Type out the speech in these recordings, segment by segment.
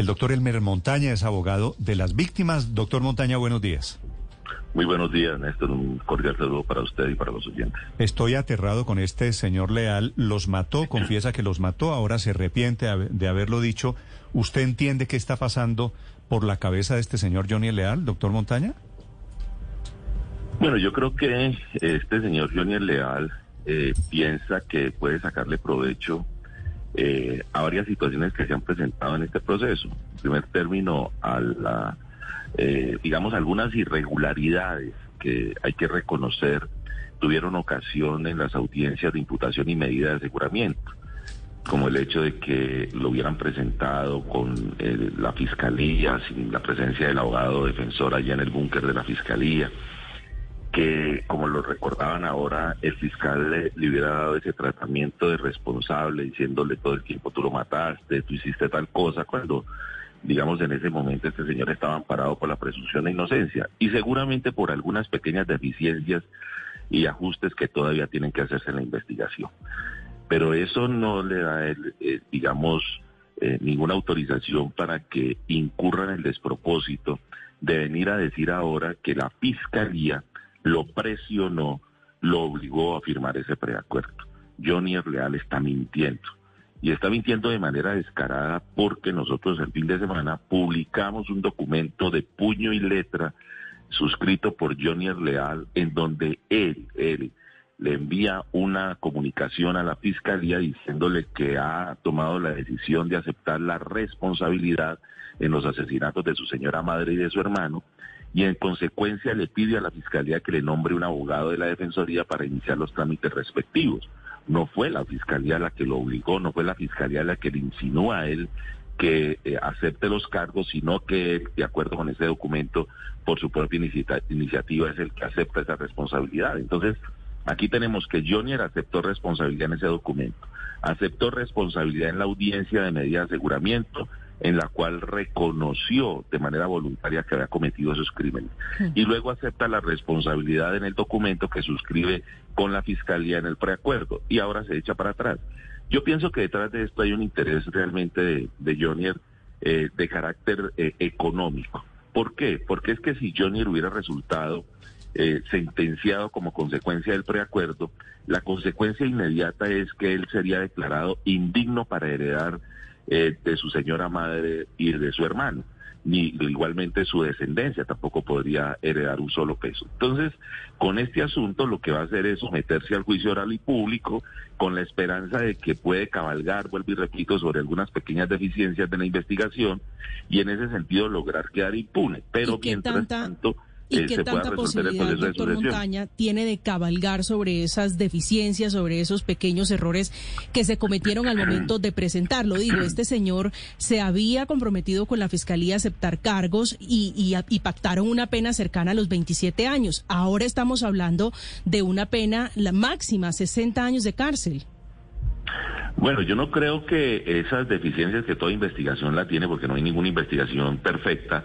El doctor Elmer Montaña es abogado de las víctimas. Doctor Montaña, buenos días. Muy buenos días, Néstor. Un cordial saludo para usted y para los oyentes. Estoy aterrado con este señor Leal. Los mató, confiesa que los mató, ahora se arrepiente de haberlo dicho. ¿Usted entiende qué está pasando por la cabeza de este señor Johnny Leal, doctor Montaña? Bueno, yo creo que este señor Johnny Leal eh, piensa que puede sacarle provecho eh, a varias situaciones que se han presentado en este proceso. En primer término, a la, eh, digamos, algunas irregularidades que hay que reconocer tuvieron ocasión en las audiencias de imputación y medida de aseguramiento como el hecho de que lo hubieran presentado con la fiscalía, sin la presencia del abogado defensor allá en el búnker de la fiscalía, que como lo recordaban ahora, el fiscal le, hubiera dado ese tratamiento de responsable, diciéndole todo el tiempo tú lo mataste, tú hiciste tal cosa, cuando digamos en ese momento este señor estaba amparado por la presunción de inocencia. Y seguramente por algunas pequeñas deficiencias y ajustes que todavía tienen que hacerse en la investigación. Pero eso no le da, eh, digamos, eh, ninguna autorización para que incurra en el despropósito de venir a decir ahora que la fiscalía lo presionó, lo obligó a firmar ese preacuerdo. Johnny Leal está mintiendo. Y está mintiendo de manera descarada porque nosotros el fin de semana publicamos un documento de puño y letra suscrito por Johnny Leal en donde él, él, le envía una comunicación a la fiscalía diciéndole que ha tomado la decisión de aceptar la responsabilidad en los asesinatos de su señora madre y de su hermano y en consecuencia le pide a la fiscalía que le nombre un abogado de la defensoría para iniciar los trámites respectivos. No fue la fiscalía la que lo obligó, no fue la fiscalía la que le insinúa a él que eh, acepte los cargos, sino que de acuerdo con ese documento, por su propia iniciativa, es el que acepta esa responsabilidad. Entonces, Aquí tenemos que Jonier aceptó responsabilidad en ese documento, aceptó responsabilidad en la audiencia de medida de aseguramiento, en la cual reconoció de manera voluntaria que había cometido esos crímenes. Hmm. Y luego acepta la responsabilidad en el documento que suscribe con la fiscalía en el preacuerdo y ahora se echa para atrás. Yo pienso que detrás de esto hay un interés realmente de, de Jonier eh, de carácter eh, económico. ¿Por qué? Porque es que si Jonier hubiera resultado eh, sentenciado como consecuencia del preacuerdo, la consecuencia inmediata es que él sería declarado indigno para heredar eh, de su señora madre y de su hermano ni igualmente su descendencia tampoco podría heredar un solo peso. Entonces, con este asunto lo que va a hacer es someterse al juicio oral y público con la esperanza de que puede cabalgar, vuelvo y repito, sobre algunas pequeñas deficiencias de la investigación y en ese sentido lograr quedar impune. Pero mientras tanto ¿Y qué tanta posibilidad, doctor Montaña, tiene de cabalgar sobre esas deficiencias, sobre esos pequeños errores que se cometieron al momento de presentarlo? Digo, este señor se había comprometido con la Fiscalía a aceptar cargos y, y, pactaron una pena cercana a los 27 años. Ahora estamos hablando de una pena la máxima, 60 años de cárcel. Bueno, yo no creo que esas deficiencias que toda investigación la tiene, porque no hay ninguna investigación perfecta,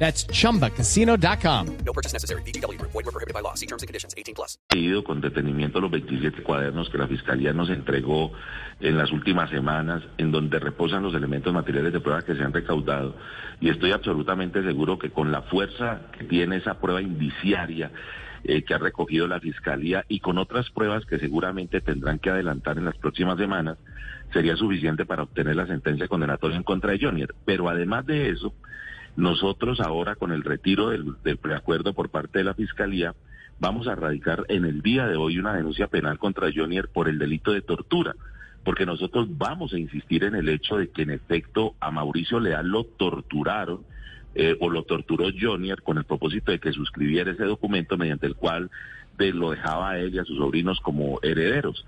That's chumbacasino.com. No purchase necessary. BGW. Void were prohibited by law. See terms and conditions 18 plus. Con detenimiento los 27 cuadernos que la Fiscalía nos entregó en las últimas semanas, en donde reposan los elementos materiales de prueba que se han recaudado. Y estoy absolutamente seguro que con la fuerza que tiene esa prueba indiciaria, eh, que ha recogido la Fiscalía y con otras pruebas que seguramente tendrán que adelantar en las próximas semanas, sería suficiente para obtener la sentencia condenatoria en contra de Jonier. Pero además de eso, nosotros ahora con el retiro del, preacuerdo por parte de la Fiscalía, vamos a radicar en el día de hoy una denuncia penal contra Jonier por el delito de tortura, porque nosotros vamos a insistir en el hecho de que en efecto a Mauricio Leal lo torturaron eh, o lo torturó Jonier con el propósito de que suscribiera ese documento mediante el cual lo dejaba a él y a sus sobrinos como herederos.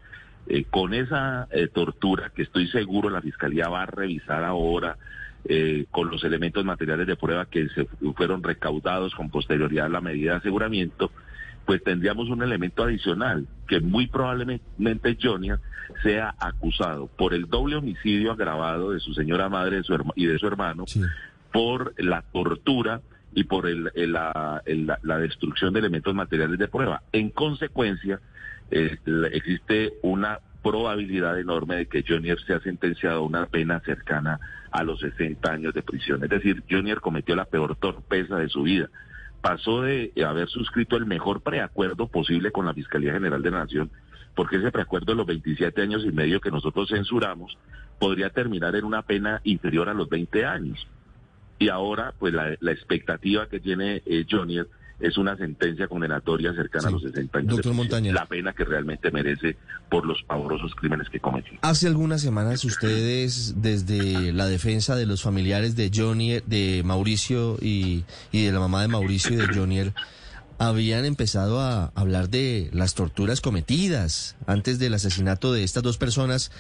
Eh, con esa eh, tortura que estoy seguro la Fiscalía va a revisar ahora eh, con los elementos materiales de prueba que se fueron recaudados con posterioridad a la medida de aseguramiento, pues tendríamos un elemento adicional, que muy probablemente Jonia sea acusado por el doble homicidio agravado de su señora madre y de su hermano, por la tortura y por la, la, destrucción de elementos materiales de prueba. En consecuencia, eh, existe una probabilidad enorme de que Jonier sea sentenciado a una pena cercana a los 60 años de prisión. Es decir, Jonier cometió la peor torpeza de su vida. Pasó de haber suscrito el mejor preacuerdo posible con la Fiscalía General de la Nación, porque ese preacuerdo de los 27 años y medio que nosotros censuramos podría terminar en una pena inferior a los 20 años. Y ahora, pues la, expectativa que tiene eh, Jonier es una sentencia condenatoria cercana a los 60 años. Doctor Montaña. La pena que realmente merece por los pavorosos crímenes que cometió. Hace algunas semanas ustedes, desde la defensa de los familiares de Johnny, de Mauricio y, y de la mamá de Mauricio y de Johnny, habían empezado a hablar de las torturas cometidas antes del asesinato de estas dos personas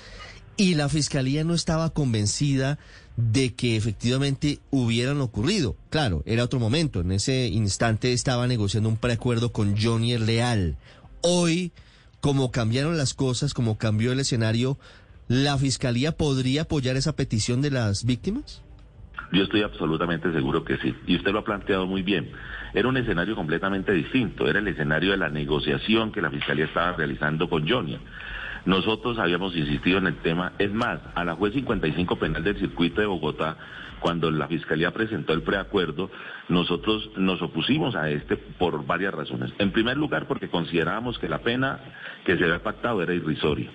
y la fiscalía no estaba convencida de que efectivamente hubieran ocurrido. Claro, era otro momento. En ese instante estaba negociando un preacuerdo con Johnny Leal. Hoy, como cambiaron las cosas, como cambió el escenario, ¿la fiscalía podría apoyar esa petición de las víctimas? Yo estoy absolutamente seguro que sí. Y usted lo ha planteado muy bien. Era un escenario completamente distinto. Era el escenario de la negociación que la fiscalía estaba realizando con Johnny. Nosotros habíamos insistido en el tema. Es más, a la juez 55 penal del circuito de Bogotá, cuando la Fiscalía presentó el preacuerdo, nosotros nos opusimos a este por varias razones. En primer lugar, porque considerábamos que la pena que se había pactado era irrisoria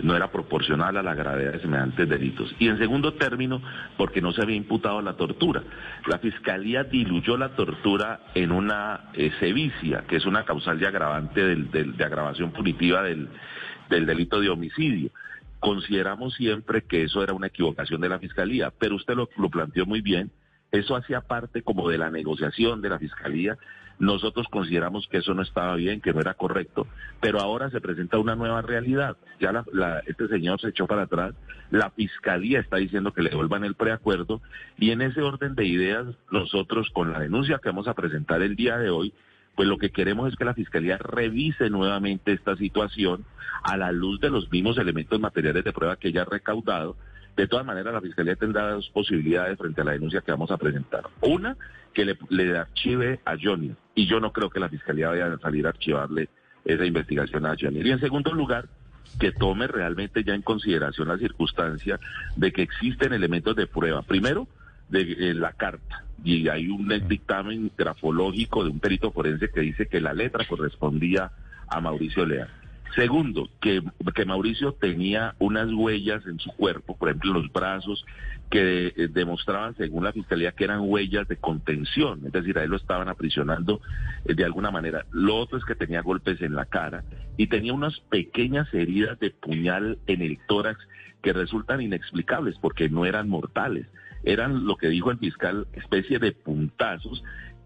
no era proporcional a la gravedad de semejantes delitos. Y en segundo término, porque no se había imputado la tortura. La Fiscalía diluyó la tortura en una eh, sevicia, que es una causal de agravante de agravación punitiva del, del delito de homicidio. Consideramos siempre que eso era una equivocación de la Fiscalía, pero usted lo, planteó muy bien, eso hacía parte como de la negociación de la Fiscalía. Nosotros consideramos que eso no estaba bien, que no era correcto, pero ahora se presenta una nueva realidad. Ya este señor se echó para atrás, la Fiscalía está diciendo que le devuelvan el preacuerdo y en ese orden de ideas nosotros con la denuncia que vamos a presentar el día de hoy pues lo que queremos es que la Fiscalía revise nuevamente esta situación a la luz de los mismos elementos materiales de prueba que ella ha recaudado. De todas maneras, la Fiscalía tendrá dos posibilidades frente a la denuncia que vamos a presentar. Una, que le, archive a Johnny, y yo no creo que la Fiscalía vaya a salir a archivarle esa investigación a Johnny. Y en segundo lugar, que tome realmente ya en consideración la circunstancia de que existen elementos de prueba. Primero, de la carta y hay un dictamen grafológico de un perito forense que dice que la letra correspondía a Mauricio Leal. Segundo, que, que Mauricio tenía unas huellas en su cuerpo, por ejemplo, en los brazos, que eh, demostraban, según la fiscalía, que eran huellas de contención, es decir, a él lo estaban aprisionando eh, de alguna manera. Lo otro es que tenía golpes en la cara y tenía unas pequeñas heridas de puñal en el tórax que resultan inexplicables porque no eran mortales eran lo que dijo el fiscal, especie de puntazos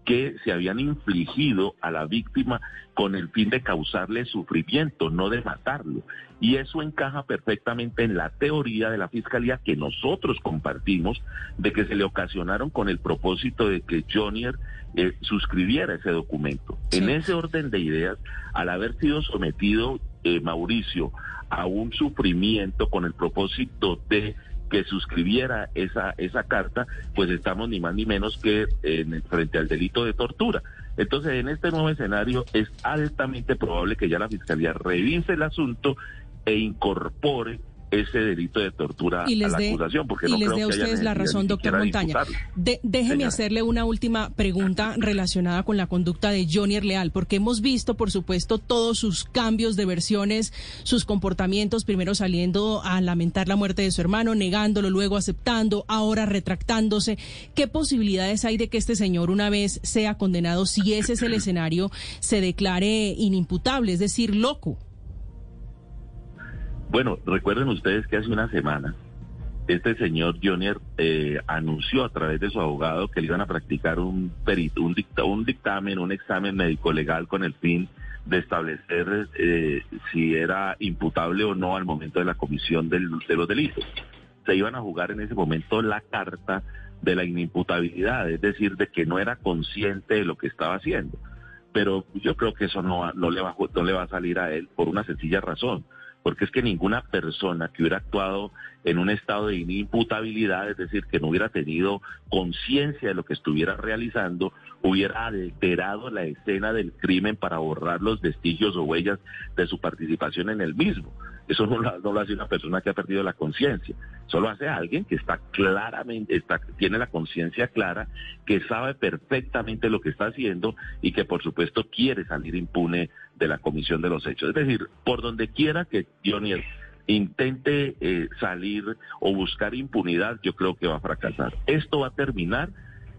que se habían infligido a la víctima con el fin de causarle sufrimiento, no de matarlo. Y eso encaja perfectamente en la teoría de la Fiscalía que nosotros compartimos de que se le ocasionaron con el propósito de que Jonier eh, suscribiera ese documento. En ese orden de ideas, al haber sido sometido eh, Mauricio a un sufrimiento con el propósito de que suscribiera esa, esa carta, pues estamos ni más ni menos que en, frente al delito de tortura. Entonces, en este nuevo escenario es altamente probable que ya la Fiscalía revise el asunto e incorpore ese delito de tortura a la acusación, porque y no les creo dé a ustedes la razón, doctor Montaña. déjeme hacerle una última pregunta relacionada con la conducta de Johnny Leal, porque hemos visto, por supuesto, todos sus cambios de versiones, sus comportamientos, primero saliendo a lamentar la muerte de su hermano, negándolo, luego aceptando, ahora retractándose. ¿Qué posibilidades hay de que este señor, una vez sea condenado, si ese es el escenario, se declare inimputable, es decir, loco? Bueno, recuerden ustedes que hace una semana este señor Jonier eh, anunció a través de su abogado que le iban a practicar un perito, un, un dictamen, un examen médico legal con el fin de establecer eh, si era imputable o no al momento de la comisión de los delitos. Se iban a jugar en ese momento la carta de la inimputabilidad, es decir, de que no era consciente de lo que estaba haciendo. Pero yo creo que eso no, no, le va, no le va a salir a él por una sencilla razón porque es que ninguna persona que hubiera actuado en un estado de inimputabilidad, es decir, que no hubiera tenido conciencia de lo que estuviera realizando, hubiera alterado la escena del crimen para borrar los vestigios o huellas de su participación en el mismo. Eso no lo, hace una persona que ha perdido la conciencia, solo hace alguien que está claramente, está, tiene la conciencia clara, que sabe perfectamente lo que está haciendo y que por supuesto quiere salir impune de la comisión de los hechos. Es decir, por donde quiera que Johnny intente eh, salir o buscar impunidad, yo creo que va a fracasar. Esto va a terminar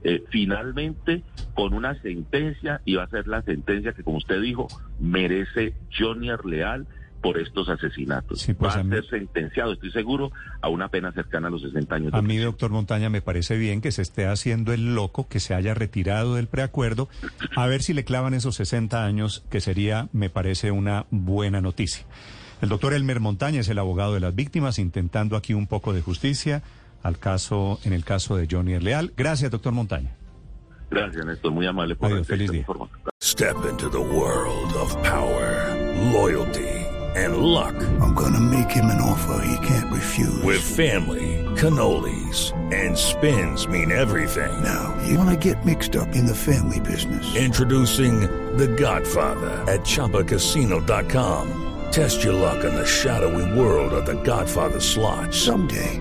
eh, finalmente con una sentencia y va a ser la sentencia que, como usted dijo, merece Johnny Leal por estos asesinatos. Pues Va a, ser sentenciado, estoy seguro, a una pena cercana a los 60 años. A mí, doctor Montaña, me parece bien que se esté haciendo el loco, que se haya retirado del preacuerdo, a ver si le clavan esos 60 años, que sería, me parece, una buena noticia. El doctor Elmer Montaña es el abogado de las víctimas, intentando aquí un poco de justicia al caso, en el caso de Johnny Leal. Gracias, doctor Montaña. Gracias, Néstor. Muy amable por Adiós, feliz día. Step into the world of power, loyalty. and luck. I'm gonna make him an offer he can't refuse. With family, cannolis, and spins mean everything. Now, you wanna get mixed up in the family business. Introducing The Godfather at Choppacasino.com. Test your luck in the shadowy world of The Godfather slot. Someday,